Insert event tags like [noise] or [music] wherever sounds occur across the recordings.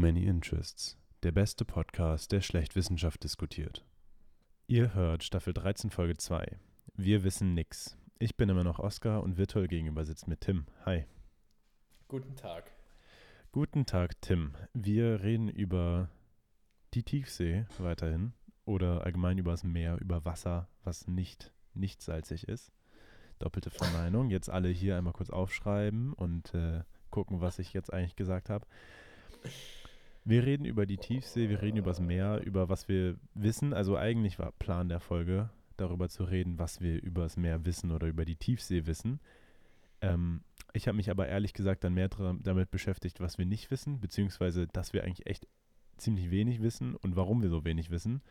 Many Interests, der beste Podcast, der schlecht Wissenschaft diskutiert. Ihr hört Staffel 13, Folge 2. Wir wissen nix. Ich bin immer noch Oskar und virtuell gegenüber sitzt mir Tim. Hi. Guten Tag. Guten Tag, Tim. Wir reden über die Tiefsee weiterhin oder allgemein über das Meer, über Wasser, was nicht, nicht salzig ist. Doppelte Verneinung. Jetzt alle hier einmal kurz aufschreiben und äh, gucken, was ich jetzt eigentlich gesagt habe. Wir reden über die Tiefsee, wir reden über das Meer, über was wir wissen. Also eigentlich war Plan der Folge, darüber zu reden, was wir über das Meer wissen oder über die Tiefsee wissen. Ähm, ich habe mich aber ehrlich gesagt dann mehr damit beschäftigt, was wir nicht wissen, beziehungsweise dass wir eigentlich echt ziemlich wenig wissen und warum wir so wenig wissen.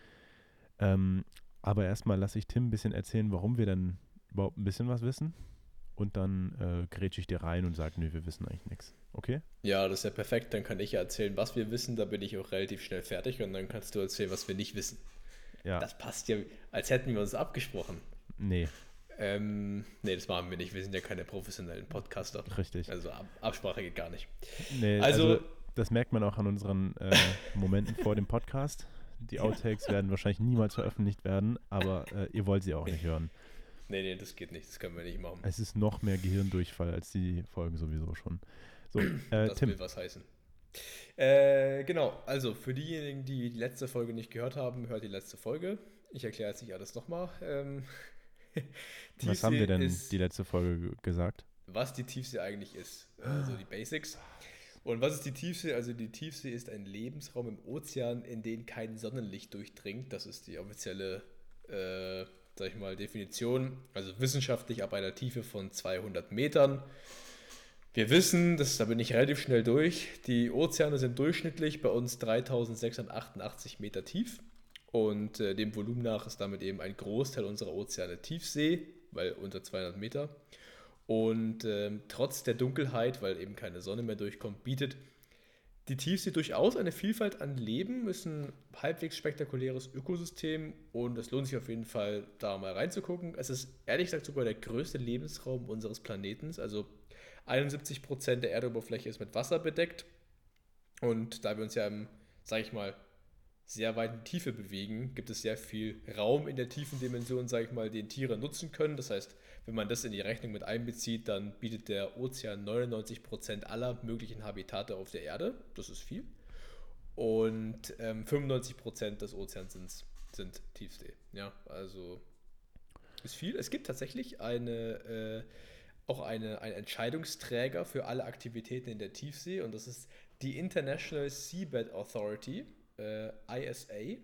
Ähm, aber erstmal lasse ich Tim ein bisschen erzählen, warum wir dann überhaupt ein bisschen was wissen. Und dann äh, grätsche ich dir rein und sage, nö, wir wissen eigentlich nichts. Okay? Ja, das ist ja perfekt. Dann kann ich ja erzählen, was wir wissen. Da bin ich auch relativ schnell fertig. Und dann kannst du erzählen, was wir nicht wissen. Ja. Das passt ja, als hätten wir uns abgesprochen. Nee. Ähm, nee, das machen wir nicht. Wir sind ja keine professionellen Podcaster. Richtig. Also Ab Absprache geht gar nicht. Nee, also, also das merkt man auch an unseren äh, Momenten vor dem Podcast. Die [laughs] Outtakes werden wahrscheinlich niemals veröffentlicht werden, aber äh, ihr wollt sie auch nicht hören. Nee, nee, das geht nicht. Das können wir nicht machen. Es ist noch mehr Gehirndurchfall als die Folgen sowieso schon. So, äh, [clears throat] das Tim. will was heißen. Äh, genau, also für diejenigen, die die letzte Folge nicht gehört haben, hört die letzte Folge. Ich erkläre jetzt nicht alles nochmal. Ähm, [laughs] was haben wir denn ist, die letzte Folge gesagt? Was die Tiefsee eigentlich ist. Also die Basics. Und was ist die Tiefsee? Also die Tiefsee ist ein Lebensraum im Ozean, in den kein Sonnenlicht durchdringt. Das ist die offizielle äh, sag ich mal, Definition, also wissenschaftlich ab einer Tiefe von 200 Metern. Wir wissen, das, da bin ich relativ schnell durch, die Ozeane sind durchschnittlich bei uns 3688 Meter tief und äh, dem Volumen nach ist damit eben ein Großteil unserer Ozeane Tiefsee, weil unter 200 Meter. Und äh, trotz der Dunkelheit, weil eben keine Sonne mehr durchkommt, bietet die Tiefsee durchaus eine Vielfalt an Leben, ist ein halbwegs spektakuläres Ökosystem und es lohnt sich auf jeden Fall, da mal reinzugucken. Es ist ehrlich gesagt sogar der größte Lebensraum unseres Planeten. Also 71 Prozent der Erdoberfläche ist mit Wasser bedeckt. Und da wir uns ja im, sag ich mal, sehr weiten Tiefe bewegen, gibt es sehr viel Raum in der tiefen Dimension, sage ich mal, den Tiere nutzen können. Das heißt, wenn man das in die Rechnung mit einbezieht, dann bietet der Ozean 99% aller möglichen Habitate auf der Erde. Das ist viel. Und ähm, 95% des Ozeans sind, sind Tiefsee. Ja, also ist viel. Es gibt tatsächlich eine, äh, auch eine, einen Entscheidungsträger für alle Aktivitäten in der Tiefsee und das ist die International Seabed Authority äh, ISA.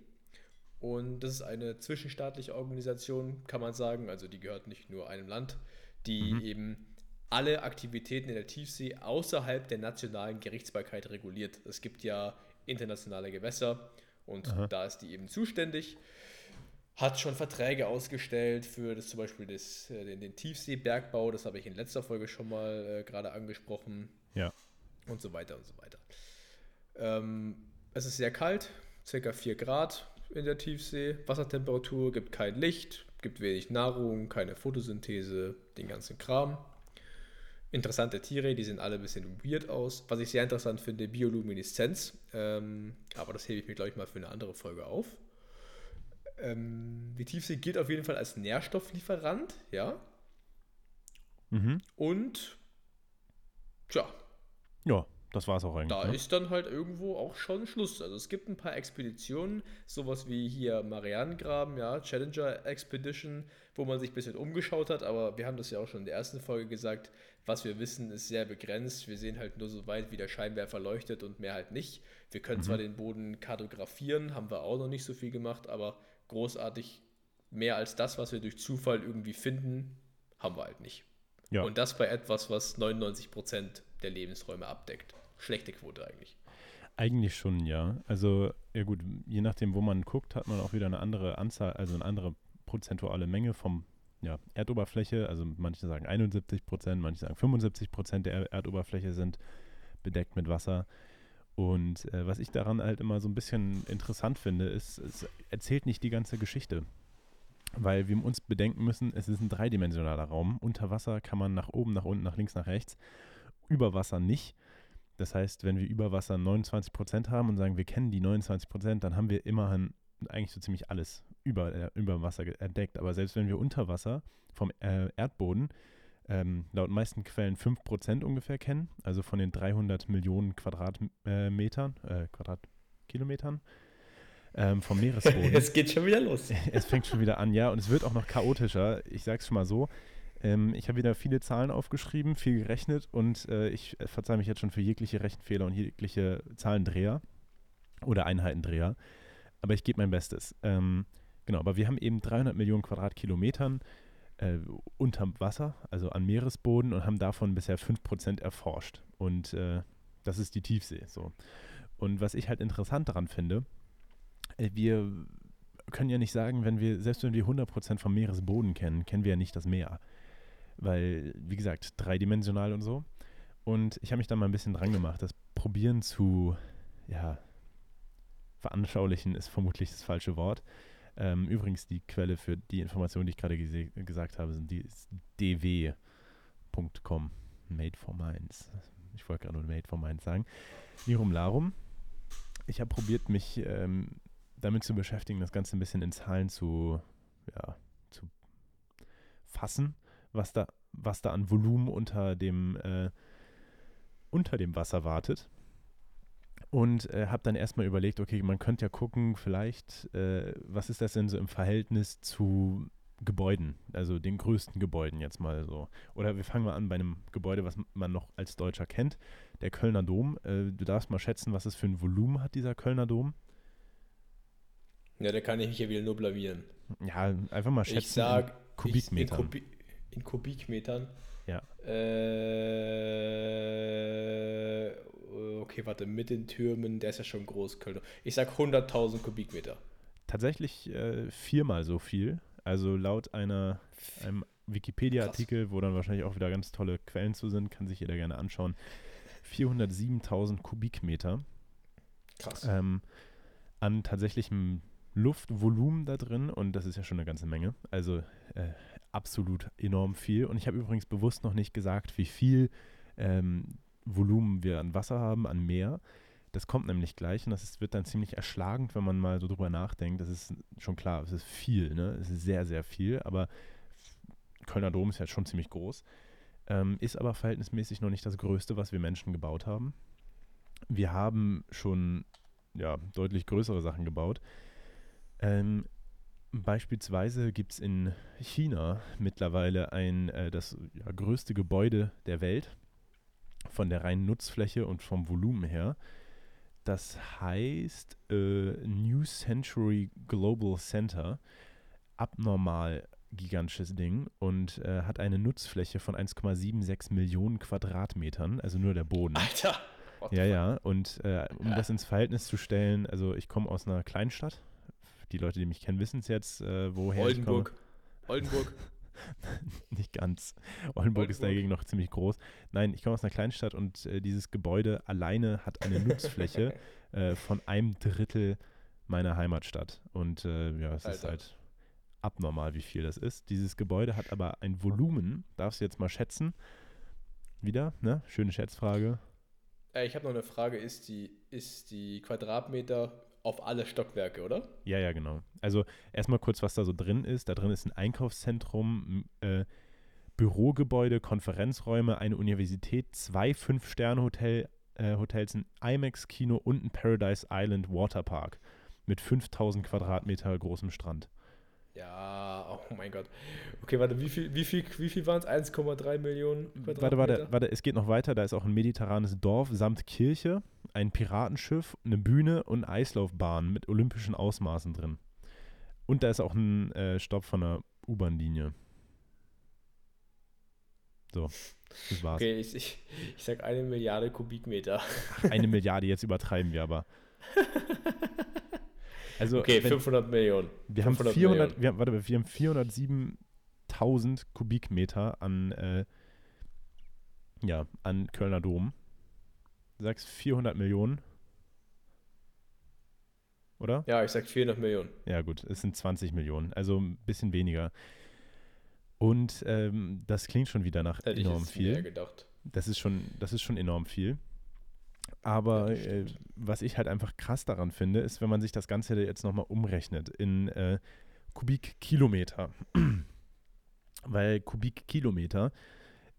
Und das ist eine zwischenstaatliche Organisation, kann man sagen. Also die gehört nicht nur einem Land, die mhm. eben alle Aktivitäten in der Tiefsee außerhalb der nationalen Gerichtsbarkeit reguliert. Es gibt ja internationale Gewässer und Aha. da ist die eben zuständig. Hat schon Verträge ausgestellt für das, zum Beispiel das, äh, den, den Tiefseebergbau, das habe ich in letzter Folge schon mal äh, gerade angesprochen. Ja. Und so weiter und so weiter. Ähm, es ist sehr kalt, circa 4 Grad in der Tiefsee. Wassertemperatur, gibt kein Licht, gibt wenig Nahrung, keine Photosynthese, den ganzen Kram. Interessante Tiere, die sehen alle ein bisschen weird aus. Was ich sehr interessant finde, Biolumineszenz. Ähm, aber das hebe ich mir, glaube ich, mal für eine andere Folge auf. Ähm, die Tiefsee gilt auf jeden Fall als Nährstofflieferant, ja. Mhm. Und, tja. Ja, das war es auch eigentlich. Da ne? ist dann halt irgendwo auch schon Schluss. Also es gibt ein paar Expeditionen, sowas wie hier Marianengraben, ja, Challenger Expedition, wo man sich ein bisschen umgeschaut hat, aber wir haben das ja auch schon in der ersten Folge gesagt, was wir wissen, ist sehr begrenzt. Wir sehen halt nur so weit, wie der Scheinwerfer leuchtet und mehr halt nicht. Wir können mhm. zwar den Boden kartografieren, haben wir auch noch nicht so viel gemacht, aber großartig mehr als das, was wir durch Zufall irgendwie finden, haben wir halt nicht. Ja. Und das bei etwas, was 99 Prozent der Lebensräume abdeckt schlechte Quote eigentlich. Eigentlich schon, ja. Also, ja gut, je nachdem, wo man guckt, hat man auch wieder eine andere Anzahl, also eine andere prozentuale Menge vom ja, Erdoberfläche. Also manche sagen 71 Prozent, manche sagen 75 Prozent der Erdoberfläche sind bedeckt mit Wasser. Und äh, was ich daran halt immer so ein bisschen interessant finde, ist, es erzählt nicht die ganze Geschichte. Weil wir uns bedenken müssen, es ist ein dreidimensionaler Raum. Unter Wasser kann man nach oben, nach unten, nach links, nach rechts. Über Wasser nicht. Das heißt, wenn wir über Wasser 29 Prozent haben und sagen, wir kennen die 29 Prozent, dann haben wir immerhin eigentlich so ziemlich alles über, äh, über Wasser entdeckt. Aber selbst wenn wir unter Wasser vom äh, Erdboden ähm, laut meisten Quellen 5% ungefähr kennen, also von den 300 Millionen Quadratmetern, äh, Quadratkilometern ähm, vom [laughs] Meeresboden. es geht schon wieder los. [laughs] es fängt schon wieder an, ja, und es wird auch noch chaotischer. Ich sag's schon mal so. Ähm, ich habe wieder viele Zahlen aufgeschrieben, viel gerechnet und äh, ich verzeihe mich jetzt schon für jegliche Rechenfehler und jegliche Zahlendreher oder Einheitendreher. Aber ich gebe mein Bestes. Ähm, genau, aber wir haben eben 300 Millionen Quadratkilometern äh, unterm Wasser, also an Meeresboden und haben davon bisher 5% erforscht. Und äh, das ist die Tiefsee. So. Und was ich halt interessant daran finde, äh, wir können ja nicht sagen, wenn wir, selbst wenn wir 100% vom Meeresboden kennen, kennen wir ja nicht das Meer. Weil, wie gesagt, dreidimensional und so. Und ich habe mich da mal ein bisschen dran gemacht, das Probieren zu, ja, veranschaulichen ist vermutlich das falsche Wort. Ähm, übrigens, die Quelle für die Information, die ich gerade gesagt habe, sind die dw.com. Made for Minds. Ich wollte gerade nur Made for Minds sagen. Lirum Larum. Ich habe probiert, mich ähm, damit zu beschäftigen, das Ganze ein bisschen in Zahlen zu, ja, zu fassen, was da, was da an Volumen unter dem, äh, unter dem Wasser wartet. Und äh, habe dann erstmal überlegt, okay, man könnte ja gucken, vielleicht, äh, was ist das denn so im Verhältnis zu Gebäuden, also den größten Gebäuden jetzt mal so. Oder wir fangen mal an bei einem Gebäude, was man noch als Deutscher kennt, der Kölner Dom. Äh, du darfst mal schätzen, was es für ein Volumen hat, dieser Kölner Dom. Ja, da kann ich mich ja wieder nur blamieren. Ja, einfach mal schätzen. Ich sag Kubikmetern. in, Kubi in Kubikmetern. Ja. Äh, okay, warte, mit den Türmen, der ist ja schon groß, Köln. Ich sag 100.000 Kubikmeter. Tatsächlich äh, viermal so viel. Also laut einer, einem Wikipedia-Artikel, wo dann wahrscheinlich auch wieder ganz tolle Quellen zu sind, kann sich jeder gerne anschauen. 407.000 Kubikmeter. Krass. Ähm, an tatsächlichem Luftvolumen da drin und das ist ja schon eine ganze Menge. Also äh, absolut enorm viel. Und ich habe übrigens bewusst noch nicht gesagt, wie viel ähm, Volumen wir an Wasser haben, an Meer. Das kommt nämlich gleich und das ist, wird dann ziemlich erschlagend, wenn man mal so drüber nachdenkt. Das ist schon klar, es ist viel, ne? Es ist sehr, sehr viel, aber Kölner Dom ist ja schon ziemlich groß. Ähm, ist aber verhältnismäßig noch nicht das Größte, was wir Menschen gebaut haben. Wir haben schon ja, deutlich größere Sachen gebaut. Ähm, beispielsweise gibt es in China mittlerweile ein, äh, das ja, größte Gebäude der Welt von der reinen Nutzfläche und vom Volumen her. Das heißt äh, New Century Global Center. Abnormal gigantisches Ding und äh, hat eine Nutzfläche von 1,76 Millionen Quadratmetern, also nur der Boden. Alter! Ja, ja. Und äh, um ja. das ins Verhältnis zu stellen, also ich komme aus einer Kleinstadt. Die Leute, die mich kennen, wissen es jetzt, äh, woher Oldenburg. ich komme. Oldenburg. [laughs] Nicht ganz. Oldenburg, Oldenburg, ist dagegen noch ziemlich groß. Nein, ich komme aus einer Kleinstadt und äh, dieses Gebäude alleine hat eine Nutzfläche [laughs] äh, von einem Drittel meiner Heimatstadt. Und äh, ja, es Alter. ist halt abnormal, wie viel das ist. Dieses Gebäude hat aber ein Volumen, darfst du jetzt mal schätzen. Wieder, ne? Schöne Schätzfrage. Äh, ich habe noch eine Frage. Ist die, ist die Quadratmeter auf alle Stockwerke, oder? Ja, ja, genau. Also erstmal kurz, was da so drin ist. Da drin ist ein Einkaufszentrum, äh, Bürogebäude, Konferenzräume, eine Universität, zwei Fünf-Sterne-Hotels, äh, ein IMAX-Kino und ein Paradise Island Waterpark mit 5000 Quadratmeter großem Strand. Ja, oh mein Gott. Okay, warte, wie viel, wie viel, wie viel waren es? 1,3 Millionen Quadratmeter? Warte, warte, warte, es geht noch weiter. Da ist auch ein mediterranes Dorf samt Kirche, ein Piratenschiff, eine Bühne und Eislaufbahn mit olympischen Ausmaßen drin. Und da ist auch ein äh, Stopp von einer U-Bahn-Linie. So, das war's. Okay, ich, ich, ich sag eine Milliarde Kubikmeter. eine Milliarde, jetzt übertreiben wir aber. [laughs] Also, okay, wenn, 500 Millionen. Wir 500 haben 400, Millionen. Wir, haben, warte, wir haben 407.000 Kubikmeter an, äh, ja, an Kölner Dom. Du sagst 400 Millionen. Oder? Ja, ich sag 400 Millionen. Ja, gut, es sind 20 Millionen, also ein bisschen weniger. Und ähm, das klingt schon wieder nach Hätte enorm ich viel. Mehr gedacht. Das ist schon, das ist schon enorm viel. Aber Ja, äh, was ich halt einfach krass daran finde, ist, wenn man sich das Ganze jetzt nochmal umrechnet in äh, Kubikkilometer. [clears throat] Weil Kubikkilometer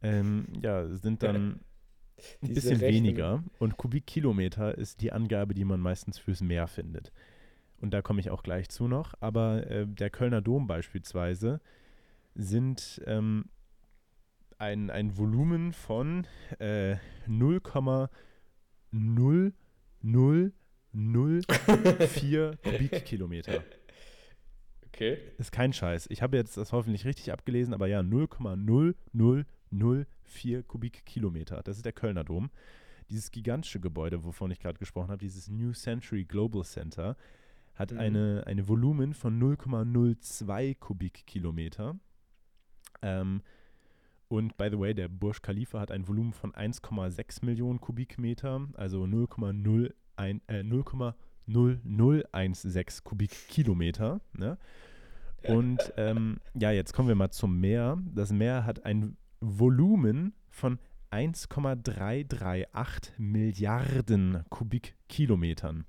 ähm, ja, sind dann ein bisschen Rechnung. weniger und Kubikkilometer ist die Angabe, die man meistens fürs Meer findet. Und da komme ich auch gleich zu noch. Aber äh, der Kölner Dom beispielsweise sind ähm, ein, ein Volumen von äh, 0,00004 [laughs] Kubikkilometer. Okay. Ist kein Scheiß. Ich habe jetzt das hoffentlich richtig abgelesen, aber ja, 0,0004 Kubikkilometer. Das ist der Kölner Dom. Dieses gigantische Gebäude, wovon ich gerade gesprochen habe, dieses New Century Global Center, hat Mhm. eine, eine Volumen von 0,02 Kubikkilometer. Ähm, und by the way, der Burj Khalifa hat ein Volumen von 1,6 Millionen Kubikmeter, also 0,01 äh, 0,0016 Kubikkilometer. Ne? Und ähm, ja, jetzt kommen wir mal zum Meer. Das Meer hat ein Volumen von 1,338 Milliarden Kubikkilometern.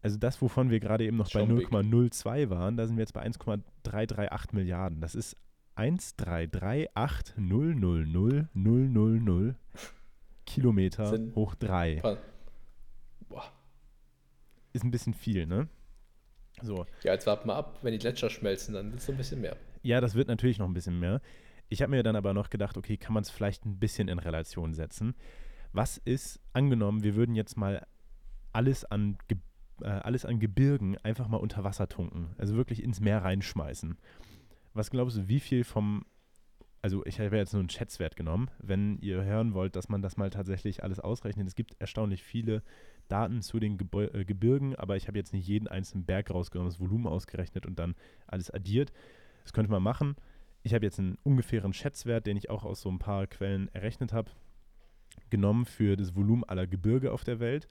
Also das, wovon wir gerade eben noch bei Schon big. 0,02 waren, da sind wir jetzt bei 1,338 Milliarden. Das ist 1,338,000,000 Kilometer Sind- hoch 3. Pa- Boah. Ist ein bisschen viel, ne? So. Ja, jetzt warten wir ab. Wenn die Gletscher schmelzen, dann wird es ein bisschen mehr. Ja, das wird natürlich noch ein bisschen mehr. Ich habe mir dann aber noch gedacht, okay, kann man es vielleicht ein bisschen in Relation setzen? Was ist, angenommen, wir würden jetzt mal alles an, äh, alles an Gebirgen einfach mal unter Wasser tunken, also wirklich ins Meer reinschmeißen. Was glaubst du, wie viel vom, also ich habe jetzt nur einen Schätzwert genommen, wenn ihr hören wollt, dass man das mal tatsächlich alles ausrechnet. Es gibt erstaunlich viele Daten zu den Gebäu äh, Gebirgen, aber ich habe jetzt nicht jeden einzelnen Berg rausgenommen, das Volumen ausgerechnet und dann alles addiert. Das könnte man machen. Ich habe jetzt einen ungefähren Schätzwert, den ich auch aus so ein paar Quellen errechnet habe, genommen für das Volumen aller Gebirge auf der Welt.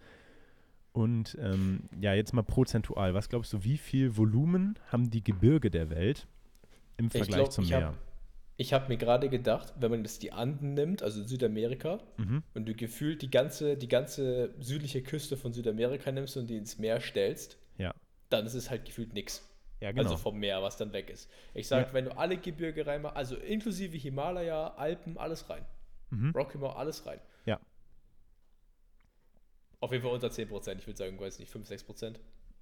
Und ähm, ja, jetzt mal prozentual. Was glaubst du, wie viel Volumen haben die Gebirge der Welt im Ich Vergleich glaub, zum ich Meer? hab- Ich habe mir gerade gedacht, wenn man jetzt die Anden nimmt, also Südamerika, Mhm. und du gefühlt die ganze, die ganze südliche Küste von Südamerika nimmst und die ins Meer stellst, Ja. dann ist es halt gefühlt nichts. Ja, genau. Also vom Meer, was dann weg ist. Ich sage, Ja. wenn du alle Gebirge reinmachst, also inklusive Himalaya, Alpen, alles rein. mhm. Rocky Mountain, alles rein. Ja. Auf jeden Fall unter 10%. Ich würde sagen, weiß nicht, 5, 6%.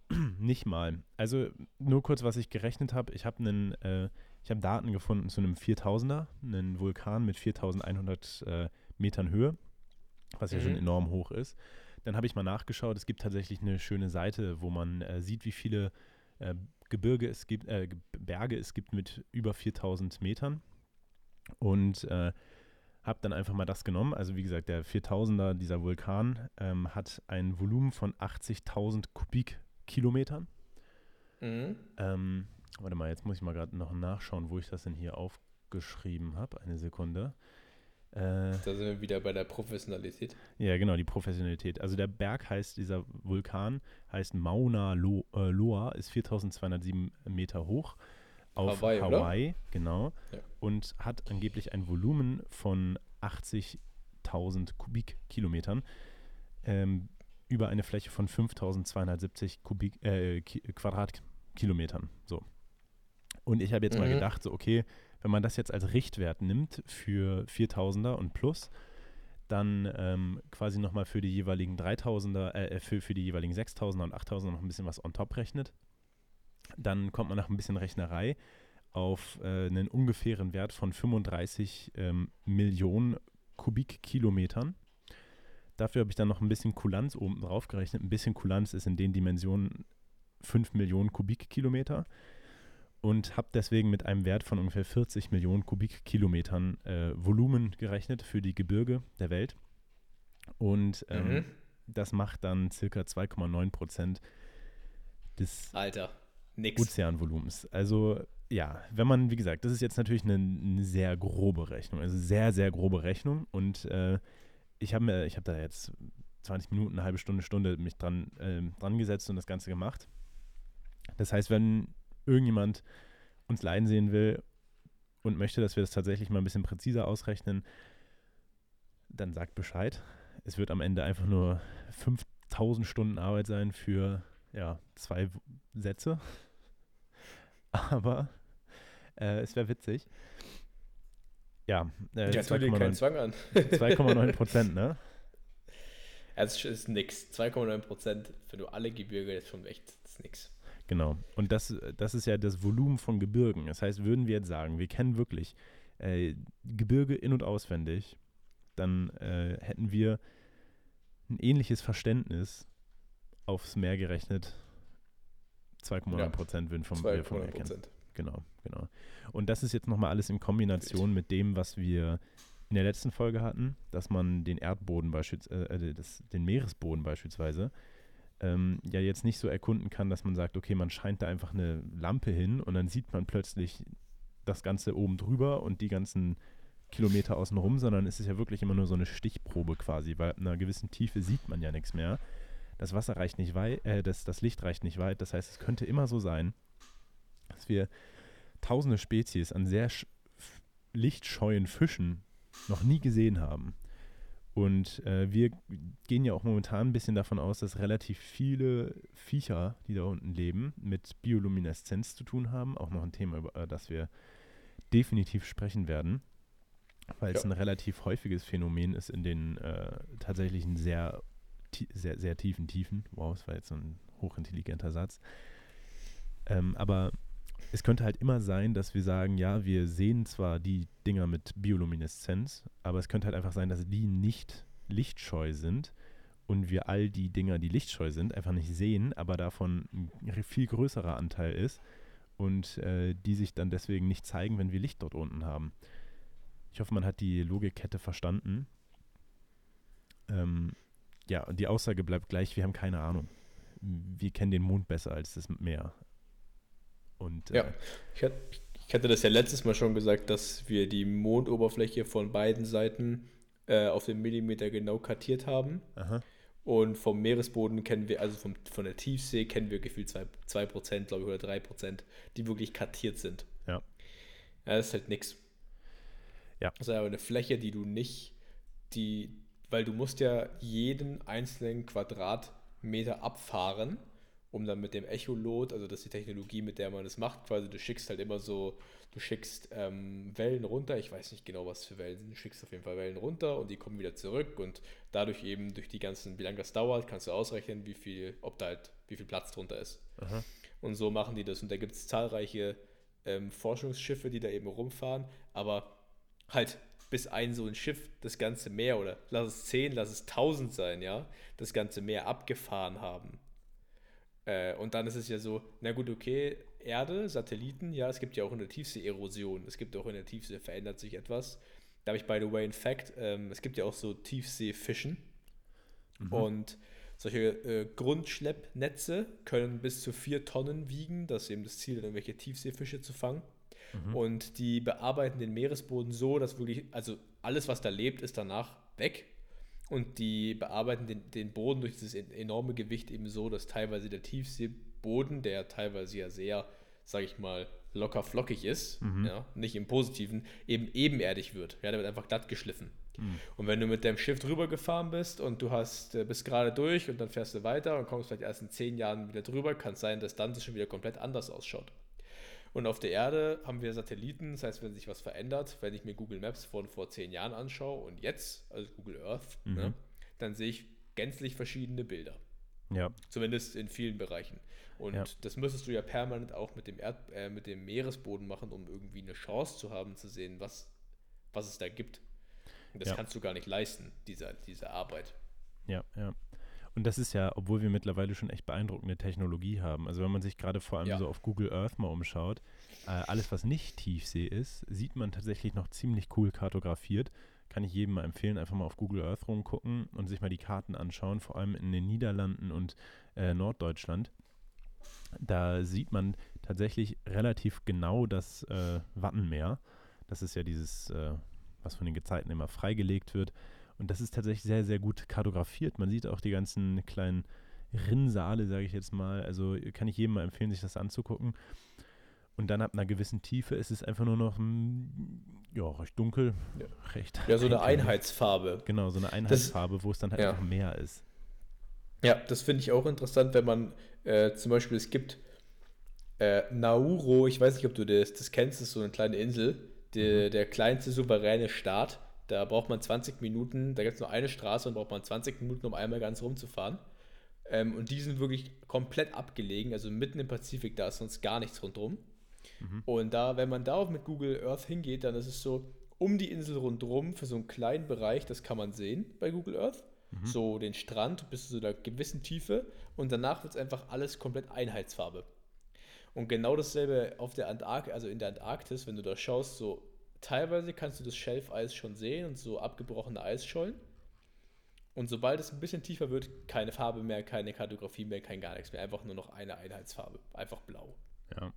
[clears throat] Nicht mal. Also nur kurz, was ich gerechnet habe. Ich habe einen, äh, ich habe Daten gefunden zu einem 4000er, einen Vulkan mit 4100 äh, Metern Höhe, was ja schon Mhm. enorm hoch ist. Dann habe ich mal nachgeschaut. Es gibt tatsächlich eine schöne Seite, wo man äh, sieht, wie viele äh, Gebirge es gibt, äh, Ge- Berge es gibt mit über 4000 Metern. Und äh, habe dann einfach mal das genommen. Also wie gesagt, der 4000er, dieser Vulkan, ähm, hat ein Volumen von 80.000 Kubikkilometern. Mhm. Ähm, warte mal, jetzt muss ich mal gerade noch nachschauen, wo ich das denn hier aufgeschrieben habe. Eine Sekunde. Äh, Da sind wir wieder bei der Professionalität. ja, genau, die Professionalität. Also der Berg heißt, dieser Vulkan heißt Mauna Lo äh, Loa, ist 4207 Meter hoch auf Hawaii, Hawaii, genau. Ja. Und hat angeblich ein Volumen von 80.000 Kubikkilometern ähm, über eine Fläche von 5270 Kubik, äh, Ki Quadratkilometern. So. Und ich habe jetzt mal Mhm. gedacht, so, okay, wenn man das jetzt als Richtwert nimmt für 4000er und plus, dann ähm, quasi nochmal für die jeweiligen 3000er, äh, für, für die jeweiligen 6000er und 8000er noch ein bisschen was on top rechnet, dann kommt man nach ein bisschen Rechnerei auf äh, einen ungefähren Wert von 35 ähm, Millionen Kubikkilometern. Dafür habe ich dann noch ein bisschen Kulanz oben drauf gerechnet. Ein bisschen Kulanz ist in den Dimensionen 5 Millionen Kubikkilometer und habe deswegen mit einem Wert von ungefähr 40 Millionen Kubikkilometern äh, Volumen gerechnet für die Gebirge der Welt. Und ähm, Mhm. das macht dann circa 2,9 Prozent des Alter, nix. Ozeanvolumens. Also ja, wenn man, wie gesagt, das ist jetzt natürlich eine, eine sehr grobe Rechnung, also sehr, sehr grobe Rechnung. Und äh, ich habe ich habe da jetzt 20 Minuten, eine halbe Stunde, Stunde mich dran, ähm, dran gesetzt und das Ganze gemacht. Das heißt, wenn irgendjemand uns leiden sehen will und möchte, dass wir das tatsächlich mal ein bisschen präziser ausrechnen, dann sagt Bescheid. es wird am Ende einfach nur 5000 Stunden Arbeit sein für ja, zwei Sätze. [laughs] Aber äh, es wäre witzig. Ja, äh, ja 2,9 Prozent, ne? [laughs] Es ist nix. 2,9 Prozent für nur alle Gebirge, das ist schon echt das ist nix. Genau. Und das, das ist ja das Volumen von Gebirgen. Das heißt, würden wir jetzt sagen, wir kennen wirklich äh, Gebirge in- und auswendig, dann äh, hätten wir ein ähnliches Verständnis aufs Meer gerechnet. 2,9 ja, Prozent würden vom, 2, vom Meer kennen. Genau, genau. Und das ist jetzt nochmal alles in Kombination mit dem, was wir in der letzten Folge hatten, dass man den Erdboden beispielsweise, äh, äh den Meeresboden beispielsweise, ähm, ja jetzt nicht so erkunden kann, dass man sagt, okay, man scheint da einfach eine Lampe hin und dann sieht man plötzlich das Ganze oben drüber und die ganzen Kilometer außenrum, sondern es ist ja wirklich immer nur so eine Stichprobe quasi, weil ab einer gewissen Tiefe sieht man ja nichts mehr. Das Wasser reicht nicht weit, äh, das, das Licht reicht nicht weit. Das heißt, es könnte immer so sein, dass wir tausende Spezies an sehr lichtscheuen Fischen noch nie gesehen haben. Und äh, wir gehen ja auch momentan ein bisschen davon aus, dass relativ viele Viecher, die da unten leben, mit Biolumineszenz zu tun haben. Auch noch ein Thema, über äh, das wir definitiv sprechen werden, weil ja. es ein relativ häufiges Phänomen ist in den äh, tatsächlichen sehr, sehr, sehr tiefen Tiefen. Wow, das war jetzt so ein hochintelligenter Satz. Ähm, aber es könnte halt immer sein, dass wir sagen, ja, wir sehen zwar die Dinger mit Biolumineszenz, aber es könnte halt einfach sein, dass die nicht lichtscheu sind und wir all die Dinger, die lichtscheu sind, einfach nicht sehen, aber davon ein viel größerer Anteil ist und äh, die sich dann deswegen nicht zeigen, wenn wir Licht dort unten haben. Ich hoffe, man hat die Logikkette verstanden. Ähm, ja, die Aussage bleibt gleich, wir haben keine Ahnung. Wir kennen den Mond besser als das Meer. Und, äh, ja, ich hatte, ich hatte das ja letztes Mal schon gesagt, dass wir die Mondoberfläche von beiden Seiten äh, auf den Millimeter genau kartiert haben. Aha. Und vom Meeresboden kennen wir, also vom, von der Tiefsee kennen wir gefühlt 2%, 2% glaube ich, oder 3%, die wirklich kartiert sind. Ja. Ja, das ist halt nichts. Ja. Das ist aber eine Fläche, die du nicht, die, weil du musst ja jeden einzelnen Quadratmeter abfahren um dann mit dem Echolot, also das ist die Technologie, mit der man das macht, quasi du schickst halt immer so, du schickst ähm, Wellen runter, ich weiß nicht genau, was für Wellen sind, du schickst auf jeden Fall Wellen runter und die kommen wieder zurück und dadurch eben durch die ganzen, wie lange das dauert, kannst du ausrechnen, wie viel, ob da halt, wie viel Platz drunter ist. Aha. Und so machen die das. Und da gibt es zahlreiche ähm, Forschungsschiffe, die da eben rumfahren, aber halt bis ein so ein Schiff das ganze Meer oder lass es zehn, lass es tausend sein, ja, das ganze Meer abgefahren haben äh, und dann ist es ja so, na gut, okay, Erde, Satelliten, ja, es gibt ja auch in der Tiefsee Erosion, es gibt auch in der Tiefsee verändert sich etwas. Da habe ich, by the way, ein Fact, ähm, es gibt ja auch so Tiefseefischen mhm. und solche äh, Grundschleppnetze können bis zu vier Tonnen wiegen. Das ist eben das Ziel, irgendwelche Tiefseefische zu fangen. Mhm. Und die bearbeiten den Meeresboden so, dass wirklich, also alles, was da lebt, ist danach weg und die bearbeiten den, den Boden durch dieses enorme Gewicht eben so, dass teilweise der Tiefseeboden, der teilweise ja sehr, sage ich mal, locker flockig ist, mhm. ja, nicht im Positiven, eben ebenerdig wird. Ja, der wird einfach glatt geschliffen. Mhm. Und wenn du mit deinem Schiff drüber gefahren bist und du hast, äh, bist gerade durch und dann fährst du weiter und kommst vielleicht erst in zehn Jahren wieder drüber, kann es sein, dass dann das schon wieder komplett anders ausschaut. Und auf der Erde haben wir Satelliten, das heißt, wenn sich was verändert, wenn ich mir Google Maps von vor zehn Jahren anschaue und jetzt, also Google Earth, mhm. ne, dann sehe ich gänzlich verschiedene Bilder. Ja. Zumindest in vielen Bereichen. Und ja. das müsstest du ja permanent auch mit dem, Erd, äh, mit dem Meeresboden machen, um irgendwie eine Chance zu haben, zu sehen, was, was es da gibt. Und das ja. kannst du gar nicht leisten, diese, diese Arbeit. Ja, ja. Und das ist ja, obwohl wir mittlerweile schon echt beeindruckende Technologie haben. Also wenn man sich gerade vor allem ja. so auf Google Earth mal umschaut, äh, alles, was nicht Tiefsee ist, sieht man tatsächlich noch ziemlich cool kartografiert. Kann ich jedem mal empfehlen, einfach mal auf Google Earth rumgucken und sich mal die Karten anschauen, vor allem in den Niederlanden und äh, Norddeutschland. Da sieht man tatsächlich relativ genau das äh, Wattenmeer. Das ist ja dieses, äh, was von den Gezeiten immer freigelegt wird. Und das ist tatsächlich sehr, sehr gut kartografiert. Man sieht auch die ganzen kleinen Rinnsale, sage ich jetzt mal. Also kann ich jedem mal empfehlen, sich das anzugucken. Und dann ab einer gewissen Tiefe ist es einfach nur noch mm, ja, recht dunkel. Ja. Recht Ja, so eine. Einheitsfarbe. Genau, so eine Einheitsfarbe, wo es dann halt ja. einfach mehr ist. Ja, das finde ich auch interessant, wenn man äh, zum Beispiel, es gibt äh, Nauru, ich weiß nicht, ob du das, das kennst, das ist so eine kleine Insel, die, der kleinste souveräne Staat. Da braucht man 20 Minuten, da gibt es nur eine Straße und braucht man 20 Minuten, um einmal ganz rumzufahren. Ähm, und die sind wirklich komplett abgelegen, also mitten im Pazifik, da ist sonst gar nichts rundherum. Und da, wenn man darauf mit Google Earth hingeht, dann ist es so, um die Insel rundherum, für so einen kleinen Bereich, das kann man sehen bei Google Earth, so den Strand bis zu so einer gewissen Tiefe und danach wird es einfach alles komplett Einheitsfarbe. Und genau dasselbe auf der Antarktis, also in der Antarktis, wenn du da schaust, so teilweise kannst du das Schelfeis schon sehen und so abgebrochene Eisschollen. Und sobald es ein bisschen tiefer wird, keine Farbe mehr, keine Kartografie mehr, kein gar nichts mehr. Einfach nur noch eine Einheitsfarbe. Einfach blau. Ja.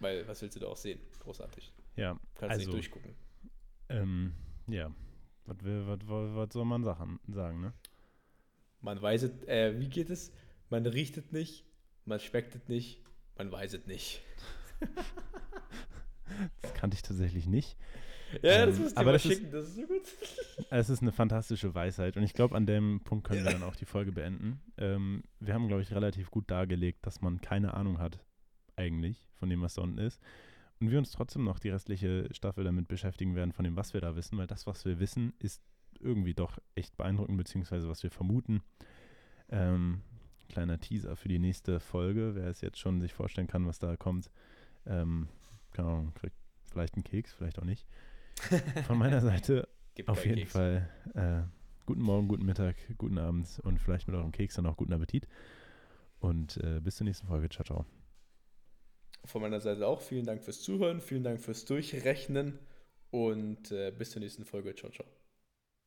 Weil, was willst du da auch sehen? Großartig. Ja, Kannst also, nicht durchgucken. ähm, ja. Was, was, was, was soll man Sachen sagen, ne? Man weiß es, äh, wie geht es? Man riecht es nicht, man schmeckt es nicht, man weiß es nicht. [laughs] Das kannte ich tatsächlich nicht. Ja, Ähm, das musst du aber mal das ist- schicken, das ist so gut. [laughs] Es ist eine fantastische Weisheit und ich glaube, an dem Punkt können wir dann auch die Folge beenden. Ähm, wir haben, glaube ich, relativ gut dargelegt, dass man keine Ahnung hat, eigentlich, von dem, was da unten ist. Und wir uns trotzdem noch die restliche Staffel damit beschäftigen werden, von dem, was wir da wissen, weil das, was wir wissen, ist irgendwie doch echt beeindruckend, beziehungsweise was wir vermuten. Ähm, kleiner Teaser für die nächste Folge, wer es jetzt schon sich vorstellen kann, was da kommt. Ähm, keine Ahnung, kriegt vielleicht einen Keks, vielleicht auch nicht. Von meiner [laughs] Seite auf jeden Keks. Fall äh, guten Morgen, guten Mittag, guten Abend und vielleicht mit eurem Keks dann auch guten Appetit. Und äh, bis zur nächsten Folge. Ciao, ciao. Von meiner Seite auch vielen Dank fürs Zuhören, vielen Dank fürs Durchrechnen und äh, bis zur nächsten Folge. Ciao, ciao.